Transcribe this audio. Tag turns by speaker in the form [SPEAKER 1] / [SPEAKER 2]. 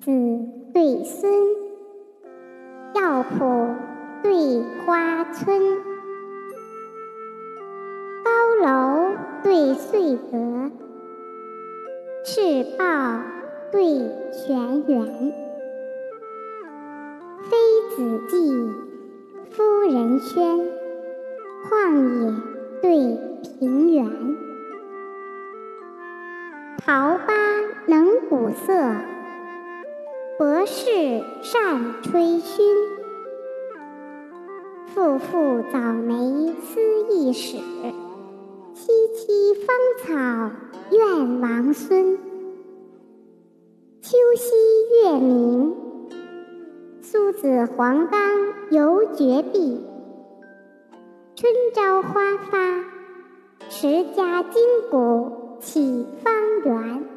[SPEAKER 1] 子对孙，药圃对花村，高楼对穗阁，赤豹对泉源，妃子骥，夫人喧，旷野对平原，桃花能鼓瑟，博士善吹埙。父父早梅思义史，萋萋芳草怨王孙。秋夕月明，苏子黄冈犹绝壁。春朝花发，持家金谷启芳短。